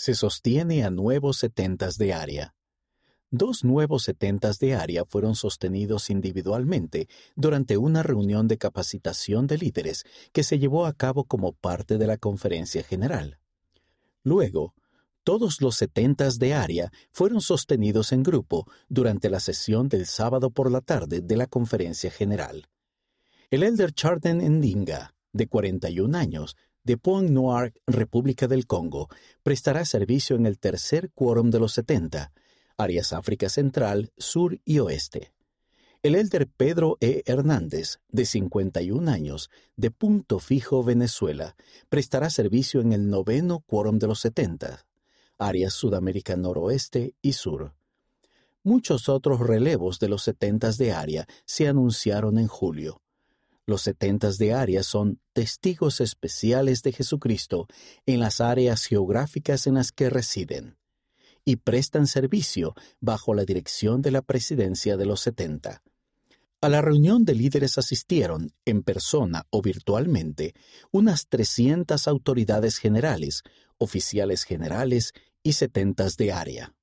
se sostiene a nuevos setentas de área. Dos nuevos setentas de área fueron sostenidos individualmente durante una reunión de capacitación de líderes que se llevó a cabo como parte de la conferencia general. Luego, todos los setentas de área fueron sostenidos en grupo durante la sesión del sábado por la tarde de la conferencia general. El elder Charden Ndinga, de 41 años, de Pointe Noire, República del Congo, prestará servicio en el tercer quórum de los 70, áreas África Central, Sur y Oeste. El elder Pedro E. Hernández, de 51 años, de Punto Fijo, Venezuela, prestará servicio en el noveno quórum de los 70, áreas Sudamérica Noroeste y Sur. Muchos otros relevos de los 70 de área se anunciaron en julio. Los 70 de área son testigos especiales de Jesucristo en las áreas geográficas en las que residen y prestan servicio bajo la dirección de la presidencia de los 70. A la reunión de líderes asistieron, en persona o virtualmente, unas 300 autoridades generales, oficiales generales y setentas de área.